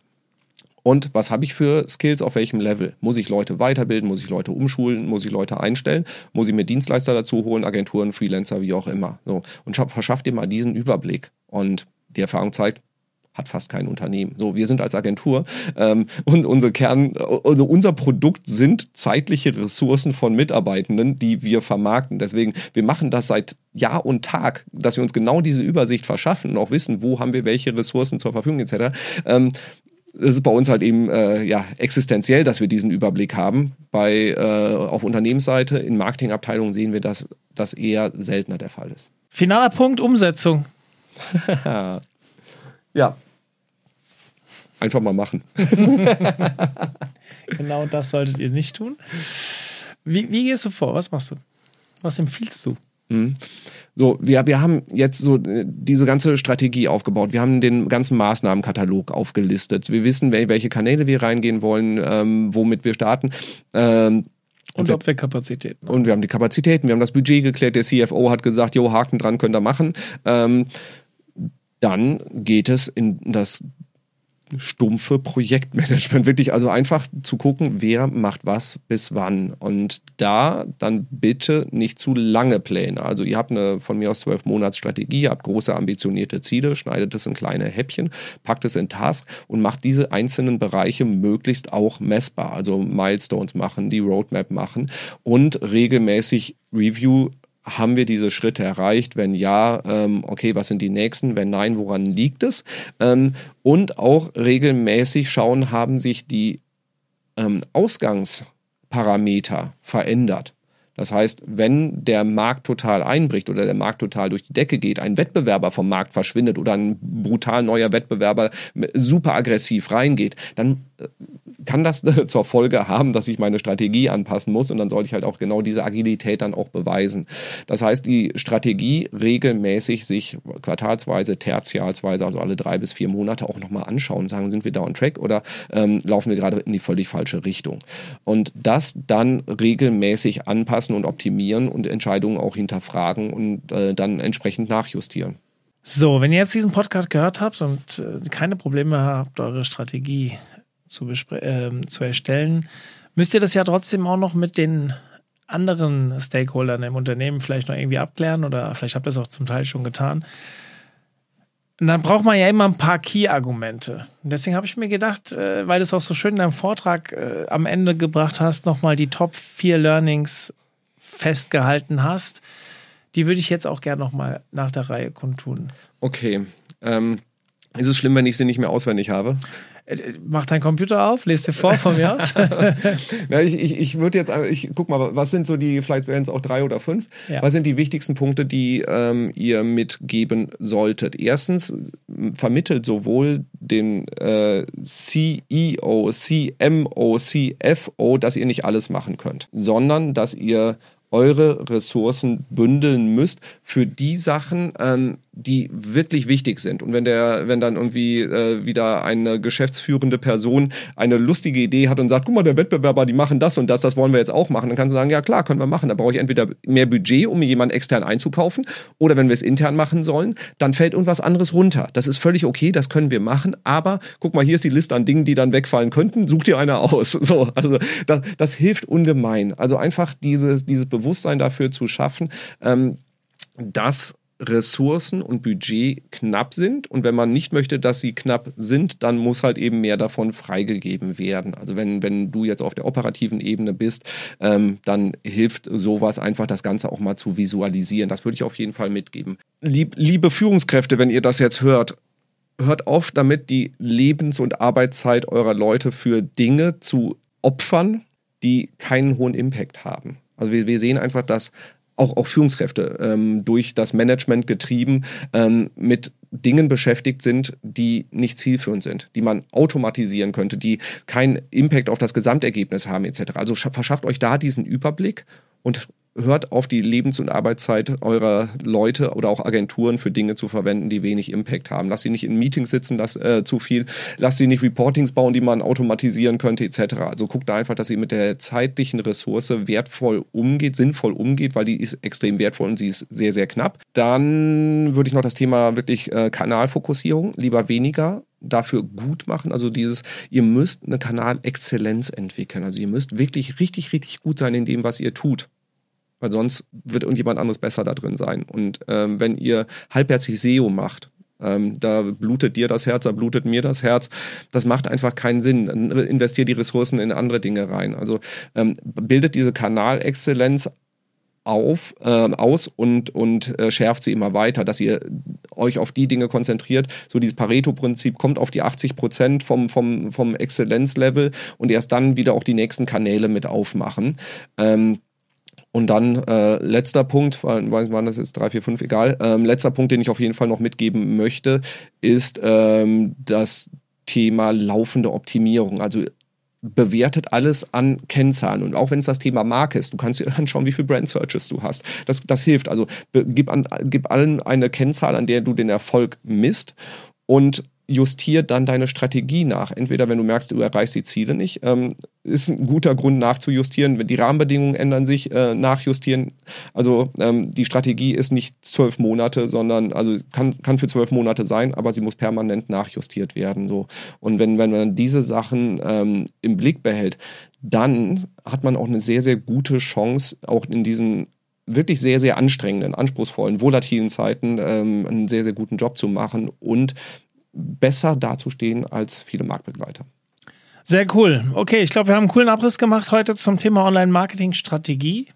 Und was habe ich für Skills auf welchem Level? Muss ich Leute weiterbilden? Muss ich Leute umschulen? Muss ich Leute einstellen? Muss ich mir Dienstleister dazu holen, Agenturen, Freelancer, wie auch immer? So. Und verschaff dir mal diesen Überblick. Und die Erfahrung zeigt, hat fast kein Unternehmen. So, wir sind als Agentur ähm, und unsere Kern, also unser Produkt sind zeitliche Ressourcen von Mitarbeitenden, die wir vermarkten. Deswegen, wir machen das seit Jahr und Tag, dass wir uns genau diese Übersicht verschaffen und auch wissen, wo haben wir welche Ressourcen zur Verfügung etc. Ähm, es ist bei uns halt eben äh, ja, existenziell, dass wir diesen Überblick haben. Bei äh, auf Unternehmensseite, in Marketingabteilungen sehen wir, dass das eher seltener der Fall ist. Finaler Punkt, Umsetzung. (laughs) Ja. Einfach mal machen. (laughs) genau das solltet ihr nicht tun. Wie, wie gehst du vor? Was machst du? Was empfiehlst du? Mhm. So, wir, wir haben jetzt so äh, diese ganze Strategie aufgebaut. Wir haben den ganzen Maßnahmenkatalog aufgelistet. Wir wissen, welche Kanäle wir reingehen wollen, ähm, womit wir starten. Ähm, und, und ob wir Kapazitäten haben. Und wir haben die Kapazitäten, wir haben das Budget geklärt. Der CFO hat gesagt, jo, Haken dran könnt ihr machen. Ähm, dann geht es in das stumpfe Projektmanagement. (laughs) Wirklich also einfach zu gucken, wer macht was bis wann. Und da dann bitte nicht zu lange Pläne. Also ihr habt eine von mir aus zwölf Monats Strategie, habt große ambitionierte Ziele, schneidet es in kleine Häppchen, packt es in Task und macht diese einzelnen Bereiche möglichst auch messbar. Also Milestones machen, die Roadmap machen und regelmäßig Review haben wir diese Schritte erreicht? Wenn ja, ähm, okay, was sind die nächsten? Wenn nein, woran liegt es? Ähm, und auch regelmäßig schauen, haben sich die ähm, Ausgangsparameter verändert. Das heißt, wenn der Markt total einbricht oder der Markt total durch die Decke geht, ein Wettbewerber vom Markt verschwindet oder ein brutal neuer Wettbewerber super aggressiv reingeht, dann kann das zur Folge haben, dass ich meine Strategie anpassen muss und dann sollte ich halt auch genau diese Agilität dann auch beweisen. Das heißt, die Strategie regelmäßig sich quartalsweise, tertialsweise, also alle drei bis vier Monate auch nochmal anschauen, sagen, sind wir da on track oder ähm, laufen wir gerade in die völlig falsche Richtung. Und das dann regelmäßig anpassen und optimieren und Entscheidungen auch hinterfragen und äh, dann entsprechend nachjustieren. So, wenn ihr jetzt diesen Podcast gehört habt und äh, keine Probleme habt, eure Strategie zu, äh, zu erstellen, müsst ihr das ja trotzdem auch noch mit den anderen Stakeholdern im Unternehmen vielleicht noch irgendwie abklären oder vielleicht habt ihr es auch zum Teil schon getan. Und dann braucht man ja immer ein paar Key-Argumente. Deswegen habe ich mir gedacht, äh, weil du es auch so schön in deinem Vortrag äh, am Ende gebracht hast, nochmal die Top 4 Learnings festgehalten hast. Die würde ich jetzt auch gerne nochmal nach der Reihe kundtun. Okay. Ähm, ist es schlimm, wenn ich sie nicht mehr auswendig habe? Äh, mach deinen Computer auf, lest dir vor von mir aus. (laughs) ja, ich ich, ich würde jetzt, ich guck mal, was sind so die, vielleicht wären es auch drei oder fünf, ja. was sind die wichtigsten Punkte, die ähm, ihr mitgeben solltet? Erstens, vermittelt sowohl den äh, CEO, CMO, CFO, dass ihr nicht alles machen könnt, sondern dass ihr eure Ressourcen bündeln müsst für die Sachen, ähm, die wirklich wichtig sind. Und wenn der, wenn dann irgendwie äh, wieder eine geschäftsführende Person eine lustige Idee hat und sagt, guck mal, der Wettbewerber, die machen das und das, das wollen wir jetzt auch machen, dann kannst du sagen, ja klar, können wir machen. Da brauche ich entweder mehr Budget, um jemanden extern einzukaufen, oder wenn wir es intern machen sollen, dann fällt irgendwas anderes runter. Das ist völlig okay, das können wir machen, aber guck mal, hier ist die Liste an Dingen, die dann wegfallen könnten, such dir eine aus. (laughs) So, also das, das hilft ungemein. Also einfach dieses, dieses Bewusstsein dafür zu schaffen, ähm, dass Ressourcen und Budget knapp sind. Und wenn man nicht möchte, dass sie knapp sind, dann muss halt eben mehr davon freigegeben werden. Also wenn, wenn du jetzt auf der operativen Ebene bist, ähm, dann hilft sowas einfach, das Ganze auch mal zu visualisieren. Das würde ich auf jeden Fall mitgeben. Lieb, liebe Führungskräfte, wenn ihr das jetzt hört, hört auf damit, die Lebens- und Arbeitszeit eurer Leute für Dinge zu opfern, die keinen hohen Impact haben. Also wir, wir sehen einfach, dass auch, auch Führungskräfte ähm, durch das Management getrieben ähm, mit Dingen beschäftigt sind, die nicht zielführend sind, die man automatisieren könnte, die keinen Impact auf das Gesamtergebnis haben etc. Also verschafft euch da diesen Überblick und hört auf die Lebens- und Arbeitszeit eurer Leute oder auch Agenturen für Dinge zu verwenden, die wenig Impact haben. Lasst sie nicht in Meetings sitzen, lass, äh, zu viel. Lasst sie nicht Reportings bauen, die man automatisieren könnte, etc. Also guckt da einfach, dass sie mit der zeitlichen Ressource wertvoll umgeht, sinnvoll umgeht, weil die ist extrem wertvoll und sie ist sehr, sehr knapp. Dann würde ich noch das Thema wirklich äh, Kanalfokussierung, lieber weniger, dafür gut machen. Also dieses, ihr müsst eine Kanalexzellenz entwickeln. Also ihr müsst wirklich richtig, richtig gut sein in dem, was ihr tut. Weil sonst wird irgendjemand anderes besser da drin sein. Und ähm, wenn ihr halbherzig SEO macht, ähm, da blutet dir das Herz, da blutet mir das Herz. Das macht einfach keinen Sinn. Dann investiert die Ressourcen in andere Dinge rein. Also ähm, bildet diese Kanalexzellenz auf, äh, aus und, und äh, schärft sie immer weiter, dass ihr euch auf die Dinge konzentriert. So dieses Pareto-Prinzip kommt auf die 80 Prozent vom, vom, vom Exzellenzlevel und erst dann wieder auch die nächsten Kanäle mit aufmachen. Ähm, und dann äh, letzter Punkt, waren das jetzt drei, vier, fünf, egal. Ähm, letzter Punkt, den ich auf jeden Fall noch mitgeben möchte, ist ähm, das Thema laufende Optimierung. Also bewertet alles an Kennzahlen. Und auch wenn es das Thema Marke ist, du kannst dir (laughs) anschauen, wie viele Brand Searches du hast. Das, das hilft. Also gib, an, gib allen eine Kennzahl, an der du den Erfolg misst. Und justier dann deine Strategie nach. Entweder wenn du merkst, du erreichst die Ziele nicht, ähm, ist ein guter Grund nachzujustieren. Wenn die Rahmenbedingungen ändern sich, äh, nachjustieren. Also ähm, die Strategie ist nicht zwölf Monate, sondern also kann, kann für zwölf Monate sein, aber sie muss permanent nachjustiert werden. So. Und wenn, wenn man diese Sachen ähm, im Blick behält, dann hat man auch eine sehr, sehr gute Chance, auch in diesen wirklich sehr, sehr anstrengenden, anspruchsvollen, volatilen Zeiten ähm, einen sehr, sehr guten Job zu machen und besser dazustehen als viele Marktbegleiter. Sehr cool. Okay, ich glaube, wir haben einen coolen Abriss gemacht heute zum Thema Online-Marketing-Strategie.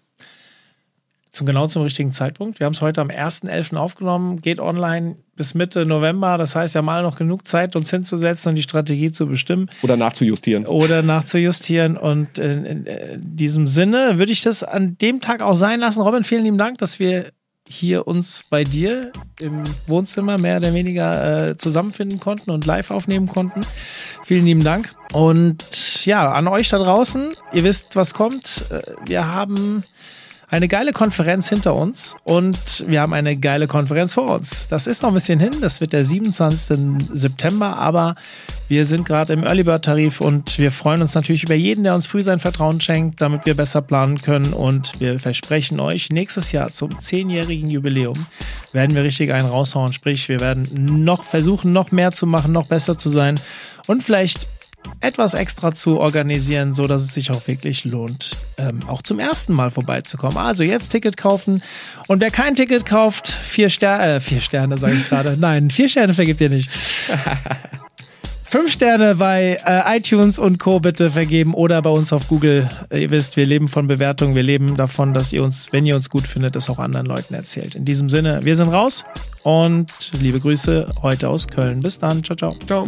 Zum genau zum richtigen Zeitpunkt. Wir haben es heute am 1.11. aufgenommen, geht online bis Mitte November. Das heißt, wir haben alle noch genug Zeit, uns hinzusetzen und die Strategie zu bestimmen. Oder nachzujustieren. Oder nachzujustieren. Und in, in, in diesem Sinne würde ich das an dem Tag auch sein lassen. Robin, vielen lieben Dank, dass wir hier uns bei dir im Wohnzimmer mehr oder weniger äh, zusammenfinden konnten und live aufnehmen konnten. Vielen lieben Dank. Und ja, an euch da draußen, ihr wisst, was kommt. Äh, wir haben eine geile Konferenz hinter uns und wir haben eine geile Konferenz vor uns. Das ist noch ein bisschen hin, das wird der 27. September, aber wir sind gerade im Early Bird Tarif und wir freuen uns natürlich über jeden, der uns früh sein Vertrauen schenkt, damit wir besser planen können und wir versprechen euch, nächstes Jahr zum 10-jährigen Jubiläum werden wir richtig einen raushauen, sprich wir werden noch versuchen, noch mehr zu machen, noch besser zu sein und vielleicht etwas extra zu organisieren, so dass es sich auch wirklich lohnt, ähm, auch zum ersten Mal vorbeizukommen. Also jetzt Ticket kaufen und wer kein Ticket kauft, vier Sterne, äh, vier Sterne sage ich (laughs) gerade. Nein, vier Sterne vergibt ihr nicht. (laughs) Fünf Sterne bei äh, iTunes und Co. bitte vergeben oder bei uns auf Google. Ihr wisst, wir leben von Bewertungen, wir leben davon, dass ihr uns, wenn ihr uns gut findet, das auch anderen Leuten erzählt. In diesem Sinne, wir sind raus und liebe Grüße heute aus Köln. Bis dann. Ciao, ciao. Ciao.